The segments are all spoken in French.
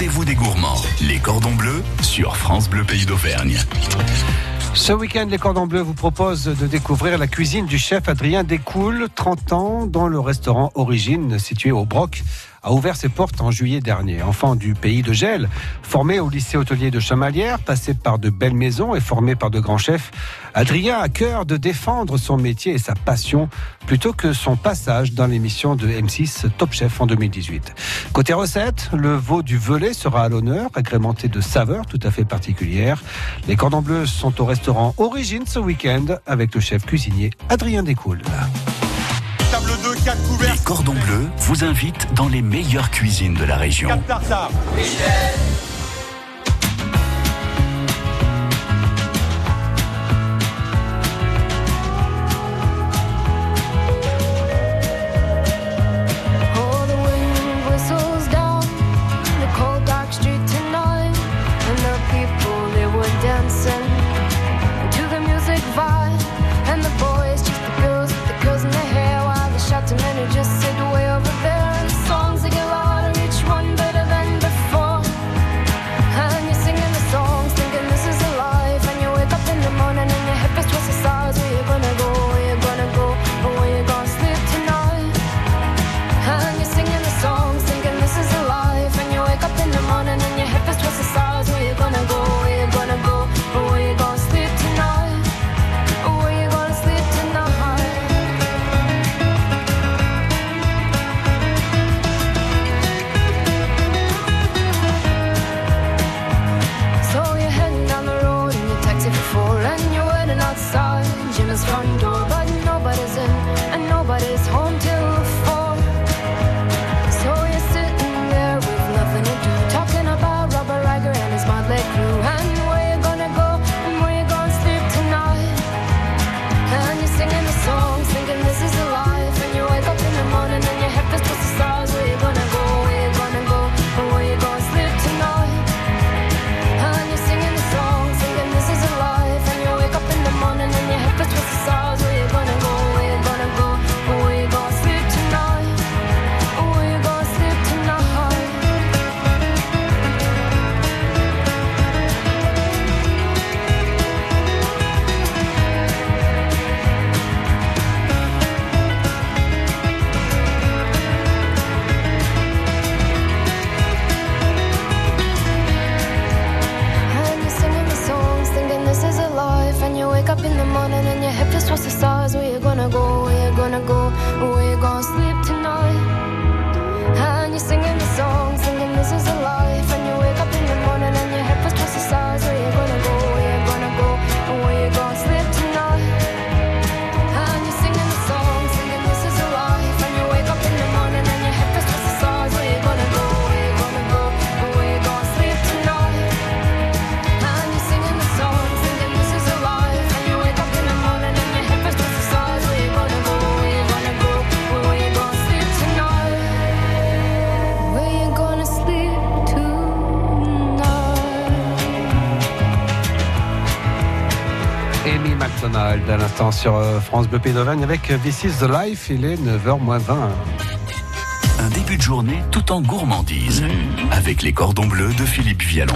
rendez-vous des gourmands. Les cordons bleus sur France Bleu Pays d'Auvergne. Ce week-end, les Cordons Bleus vous proposent de découvrir la cuisine du chef Adrien Descoules, 30 ans, dans le restaurant Origine, situé au Broc, a ouvert ses portes en juillet dernier. Enfant du pays de Gel, formé au lycée hôtelier de Chamalières, passé par de belles maisons et formé par de grands chefs, Adrien a cœur de défendre son métier et sa passion plutôt que son passage dans l'émission de M6 Top Chef en 2018. Côté recette, le veau du Velay sera à l'honneur, agrémenté de saveurs tout à fait particulières. Les cordons bleus sont au restaurant Origine ce week-end avec le chef cuisinier Adrien Descoules. Les cordons bleus vous invitent dans les meilleures cuisines de la région. À l'instant sur euh, France Bleu d'Auvergne avec This is the Life. Il est 9h20. Un début de journée tout en gourmandise. Avec les cordons bleus de Philippe Vialon.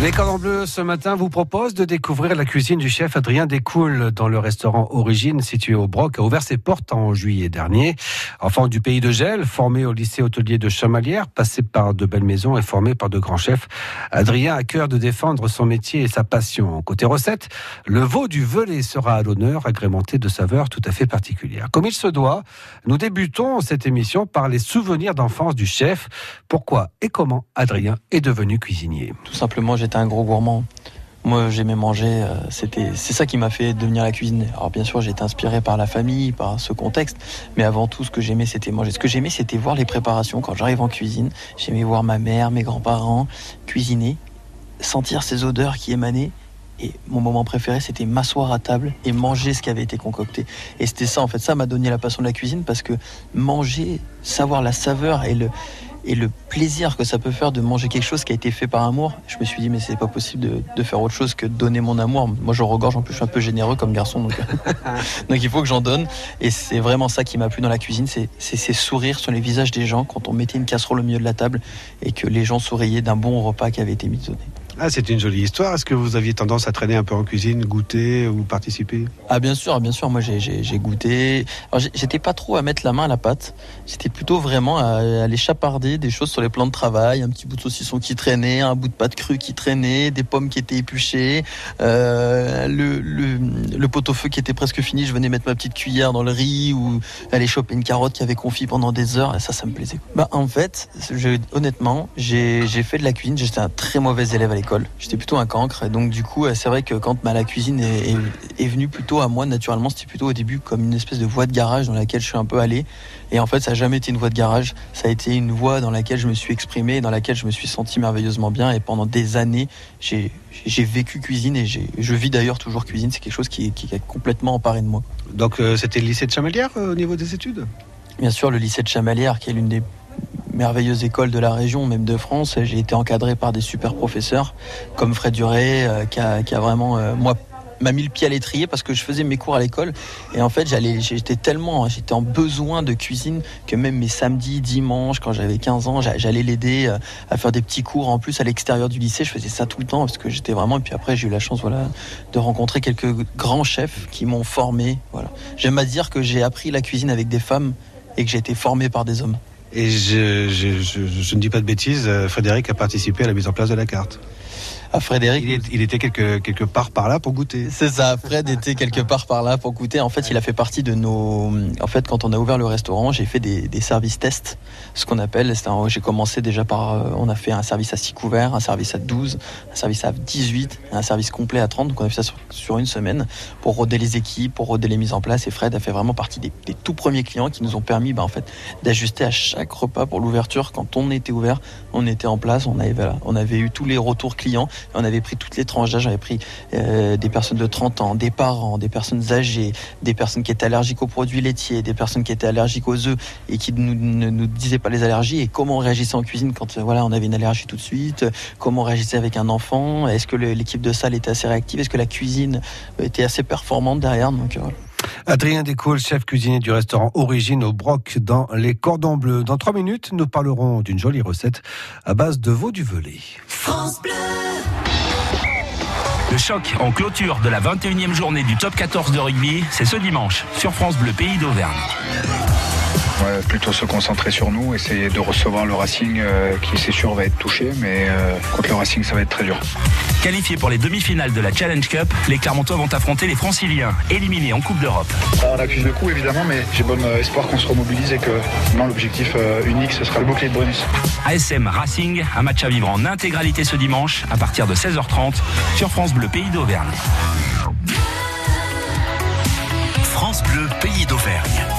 Les Cordons Bleus ce matin vous proposent de découvrir la cuisine du chef Adrien Descoules dans le restaurant Origine situé au Broc a ouvert ses portes en juillet dernier. Enfant du pays de Gel, formé au lycée hôtelier de Chamalières, passé par de belles maisons et formé par de grands chefs, Adrien a cœur de défendre son métier et sa passion. Côté recette, le veau du Velay sera à l'honneur, agrémenté de saveurs tout à fait particulières. Comme il se doit, nous débutons cette émission par les souvenirs d'enfance du chef. Pourquoi et comment Adrien est devenu cuisinier? Tout simplement, j'étais un gros gourmand. Moi, j'aimais manger. euh, C'était, c'est ça qui m'a fait devenir la cuisine. Alors, bien sûr, j'ai été inspiré par la famille, par ce contexte, mais avant tout, ce que j'aimais, c'était manger. Ce que j'aimais, c'était voir les préparations. Quand j'arrive en cuisine, j'aimais voir ma mère, mes grands-parents cuisiner, sentir ces odeurs qui émanaient. Et mon moment préféré, c'était m'asseoir à table et manger ce qui avait été concocté. Et c'était ça, en fait, ça m'a donné la passion de la cuisine parce que manger, savoir la saveur et le et le plaisir que ça peut faire de manger quelque chose qui a été fait par amour. Je me suis dit, mais c'est pas possible de, de, faire autre chose que donner mon amour. Moi, je regorge, en plus, je suis un peu généreux comme garçon, donc, donc il faut que j'en donne. Et c'est vraiment ça qui m'a plu dans la cuisine, c'est ces sourires sur les visages des gens quand on mettait une casserole au milieu de la table et que les gens souriaient d'un bon repas qui avait été mis donné. Ah, c'est une jolie histoire. Est-ce que vous aviez tendance à traîner un peu en cuisine, goûter ou participer? Ah, bien sûr, bien sûr. Moi, j'ai goûté. J'étais pas trop à mettre la main à la pâte. J'étais plutôt vraiment à aller chaparder des choses sur les plans de travail. Un petit bout de saucisson qui traînait, un bout de pâte crue qui traînait, des pommes qui étaient épluchées, euh, le, pot-au-feu qui était presque fini. Je venais mettre ma petite cuillère dans le riz ou aller choper une carotte qui avait confit pendant des heures. Ça, ça me plaisait. Bah, en fait, honnêtement, j'ai fait de la cuisine. J'étais un très mauvais élève à J'étais plutôt un cancre. Et donc, du coup, c'est vrai que quand la cuisine est, est, venue plutôt à moi, naturellement, c'était plutôt au début comme une espèce de voie de garage dans laquelle je suis un peu allé. Et en fait, ça n'a jamais été une voie de garage. Ça a été une voie dans laquelle je me suis exprimé, dans laquelle je me suis senti merveilleusement bien. Et pendant des années, j'ai vécu cuisine et je vis d'ailleurs toujours cuisine. C'est quelque chose qui, qui, est complètement emparé de moi. Donc, euh, c'était le lycée de Chamalières euh, au niveau des études? Bien sûr, le lycée de Chamalières, qui est l'une des merveilleuse école de la région, même de France. J'ai été encadré par des super professeurs comme Fred Duré, euh, qui, a, vraiment, euh, moi, m'a mis le pied à l'étrier parce que je faisais mes cours à l'école. Et en fait j'allais j'étais tellement j'étais en besoin de cuisine que même mes samedis dimanches quand j'avais 15 ans j'allais l'aider euh, à faire des petits cours en plus à l'extérieur du lycée. Je faisais ça tout le temps parce que j'étais vraiment et puis après j'ai eu la chance voilà de rencontrer quelques grands chefs qui m'ont formé voilà. J'aime à dire que j'ai appris la cuisine avec des femmes et que j'ai été formé par des hommes et je, je, je, je, ne dis pas de bêtises, euh, Frédéric a participé à la mise en place de la carte. Frédéric. Il, était quelque, quelque part par là pour goûter. C'est ça, Fred était quelque part par là pour goûter. En fait, il a fait partie de nos. En fait, quand on a ouvert le restaurant, j'ai fait des, des services tests, ce qu'on appelle. J'ai commencé déjà par. Euh, on a fait un service à 6 couverts, un service à 12, un service à 18, un service complet à 30. Donc on a fait ça sur, une semaine pour roder les équipes, pour roder les mises en place. Et Fred a fait vraiment partie des, tout premiers clients qui nous ont permis bah, en fait, d'ajuster à chaque repas pour l'ouverture. Quand on était ouvert, on était en place, on avait, on avait eu tous les retours clients on avait pris toutes les tranches d'âge, on avait pris euh, des personnes de 30 ans, des parents, des personnes âgées, des personnes qui étaient allergiques aux produits laitiers, des personnes qui étaient allergiques aux œufs et qui ne nous, disaient pas les allergies et comment on réagissait en cuisine quand voilà on avait une allergie tout de suite, comment on réagissait avec un enfant, est-ce que l'équipe de salle était assez réactive, est-ce que la cuisine était assez performante derrière. Donc, euh, Adrien Descoules, chef cuisinier du restaurant Origine au Broc dans les Cordons Bleus. Dans trois minutes, nous parlerons d'une jolie recette à base de veau du velay. France Bleu le choc en clôture de la 21e journée du top 14 de rugby, c'est ce dimanche sur France Bleu Pays d'Auvergne plutôt se concentrer sur nous, essayer de recevoir le Racing euh, qui c'est sûr va être touché, mais euh, contre le Racing ça va être très dur. Qualifiés pour les demi-finales de la Challenge Cup, les Clermontois vont affronter les Franciliens, éliminés en Coupe d'Europe. On accuse le coup évidemment, mais j'ai bon euh, espoir qu'on se remobilise et que l'objectif unique ce sera le bouclier de Brunus. ASM Racing, un match à vivre en intégralité ce dimanche à partir de 16h30 sur France Bleu Pays d'Auvergne. France Bleu Pays d'Auvergne.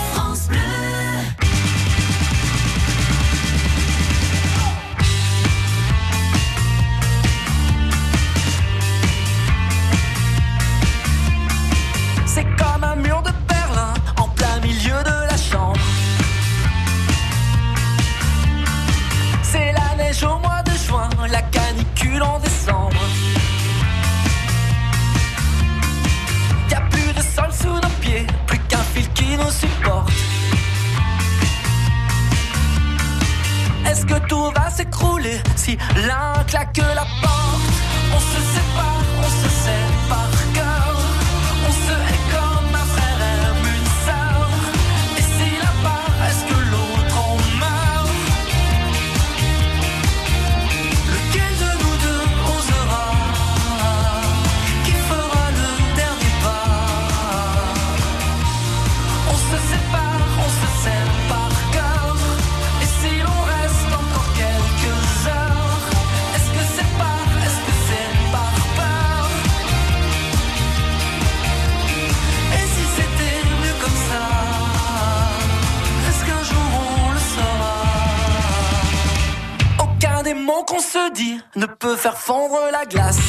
Ne peut faire fondre la glace.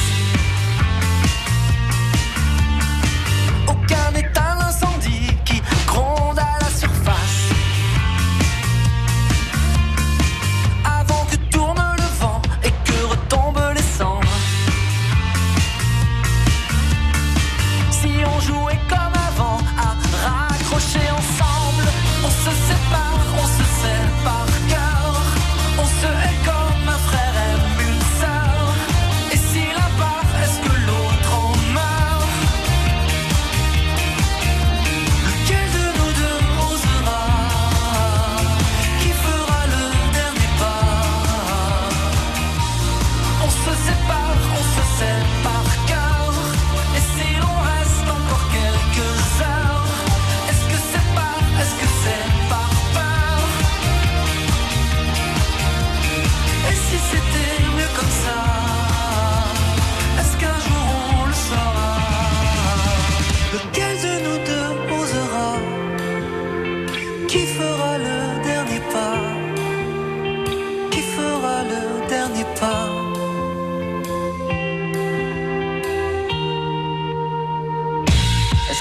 Aucun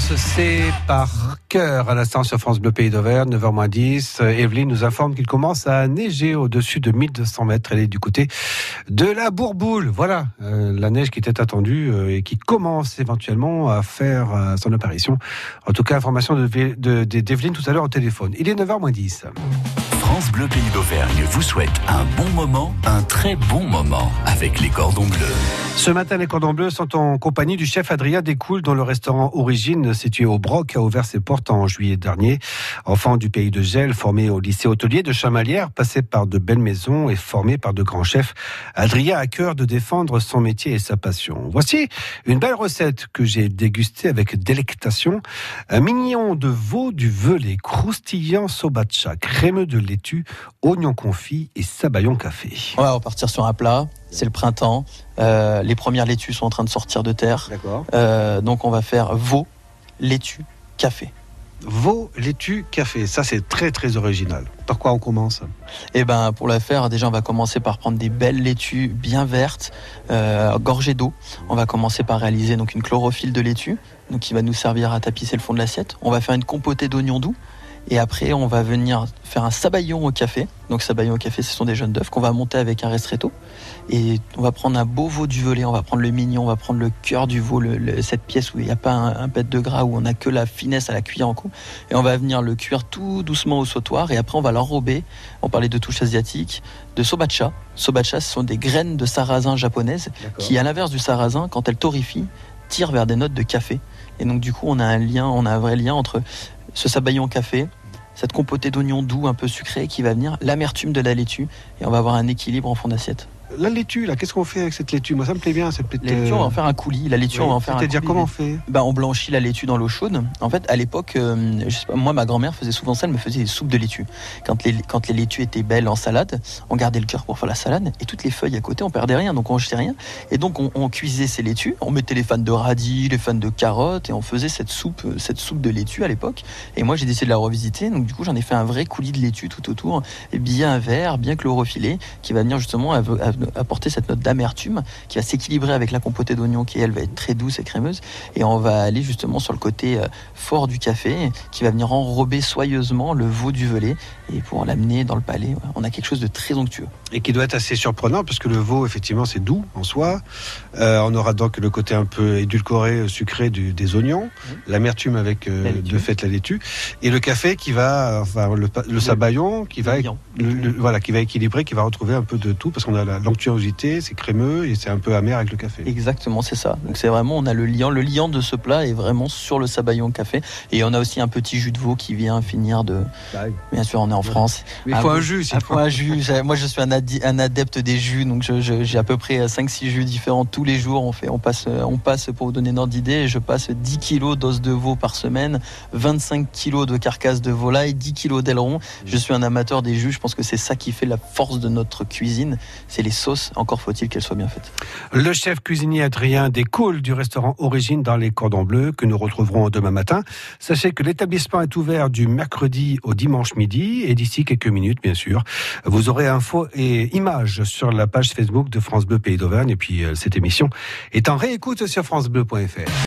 Se sait par cœur à l'instant sur France Bleu Pays d'Auvergne, 9h10. Euh, Evelyne nous informe qu'il commence à neiger au-dessus de 1200 mètres. Elle est du côté de la Bourboule. Voilà, euh, la neige qui était attendue euh, et qui commence éventuellement à faire son apparition. En tout cas, information de, de, d'Evelyne tout à l'heure au téléphone. Il est 9h10. France Bleu Pays d'Auvergne vous souhaite un bon moment, un très bon moment avec les cordons bleus. Ce matin, les cordons bleus sont en compagnie du chef Adrien Descoules, dont le restaurant Origine, situé au Broc, a ouvert ses portes en juillet dernier. Enfant du pays de Gel, formé au lycée hôtelier de Chamalières, passé par de belles maisons et formé par de grands chefs, Adrien a cœur de défendre son métier et sa passion. Voici une belle recette que j'ai dégustée avec délectation. Un mignon de veau du velay, croustillant sobacha, crémeux de laitue, oignon confit et sabayon café. On va repartir sur un plat. C'est le printemps. Euh, les premières laitues sont en train de sortir de terre. D'accord. Euh, donc on va faire veau, laitue, café. Veau, laitue, café. Ça, c'est très, très original. Par quoi on commence? Et ben pour la faire, déjà on va commencer par prendre des belles laitues bien vertes, euh, gorgées d'eau. On va commencer par réaliser donc une chlorophylle de laitue, donc qui va nous servir à tapisser le fond de l'assiette. On va faire une compotée d'oignons doux. Et après, on va venir faire un sabayon au café. Donc, sabayon au café, ce sont des jeunes d'œufs qu'on va monter avec un ristretto. Et on va prendre un beau veau du velay, on va prendre le mignon, on va prendre le cœur du veau, le- le- cette pièce où il n'y a pas un, un pet de gras, où on n'a que la finesse à la cuillère en coup. Et on va venir le cuire tout doucement au sautoir. Et après, on va l'enrober. On parlait de touches asiatiques, de sobacha. Sobacha, ce sont des graines de sarrasin japonaises qui, à l'inverse du sarrasin, quand elles torrifient, tirent vers des notes de café. Et donc, du coup, on a un lien, on a un vrai lien entre ce sabayon café, cette compotée d'oignons doux un peu sucré qui va venir, l'amertume de la laitue, et on va avoir un équilibre en fond d'assiette. La laitue, là, qu'est-ce qu'on fait avec cette laitue? Moi, ça me plaît bien, cette petite. La laitue, on va en faire un coulis. La laitue, on va en faire un C'est-à-dire comment on fait? Ben, on blanchit la laitue dans l'eau chaude. En fait, à l'époque, euh, je sais pas, moi, ma grand-mère faisait souvent ça, elle me faisait des soupes de laitue. Quand les, quand les laitues étaient belles en salade, on gardait le cœur pour faire la salade, et toutes les feuilles à côté, on perdait rien, donc on jetait rien. Et donc, on, on cuisait ces laitues, on mettait les fans de radis, les fans de carottes, et on faisait cette soupe, euh, cette soupe de laitue à l'époque. Et moi, j'ai décidé de la revisiter, donc du coup, j'en ai fait un vrai coulis de laitue tout autour, et bien vert, bien chlorophyllé, qui va venir justement av- av- apporter cette note d'amertume, qui va s'équilibrer avec la compotée d'oignon, qui elle va être très douce et crémeuse. Et on va aller justement sur le côté euh, fort du café, qui va venir enrober soyeusement le veau du velay, et pour l'amener dans le palais, on a quelque chose de très onctueux. Et qui doit être assez surprenant, parce que le veau, effectivement, c'est doux en soi. Euh, on aura donc le côté un peu édulcoré, sucré du- des oignons, l'amertume avec euh, La de fait la laitue, et le café qui va, enfin, le, sabayon qui va, le- voilà, qui va équilibrer, qui va retrouver un peu de tout, parce qu'on a la- l'onctuosité, c'est crémeux et c'est un peu amer avec le café. Exactement, c'est ça. Donc c'est vraiment, on a le liant. Le liant de ce plat est vraiment sur le sabayon café. Et on a aussi un petit jus de veau qui vient finir de. Bien sûr, on est en France. Il Ah faut un jus, Il faut un jus. Moi, je suis un, adepte des jus, donc j'ai à peu près 5-6 jus différents tous les jours. On, fait, on, passe, on passe, pour vous donner une ordre d'idée, je passe 10 kilos d'os de veau par semaine, 25 kilos de carcasse de volaille, 10 kilos d'aileron. Je suis un amateur des jus. Je pense que c'est ça qui fait la force de notre cuisine. C'est les sauces. Encore faut-il qu'elles soient bien faites. Le chef cuisinier Adrien Descoules du restaurant Origine dans les Cordons Bleus que nous retrouverons demain matin. Sachez que l'établissement est ouvert du mercredi au dimanche midi et d'ici quelques minutes, bien sûr, vous aurez infos et images sur la page Facebook de France Bleu Pays d'Auvergne et puis euh, cette émission est en réécoute sur francebleu.fr.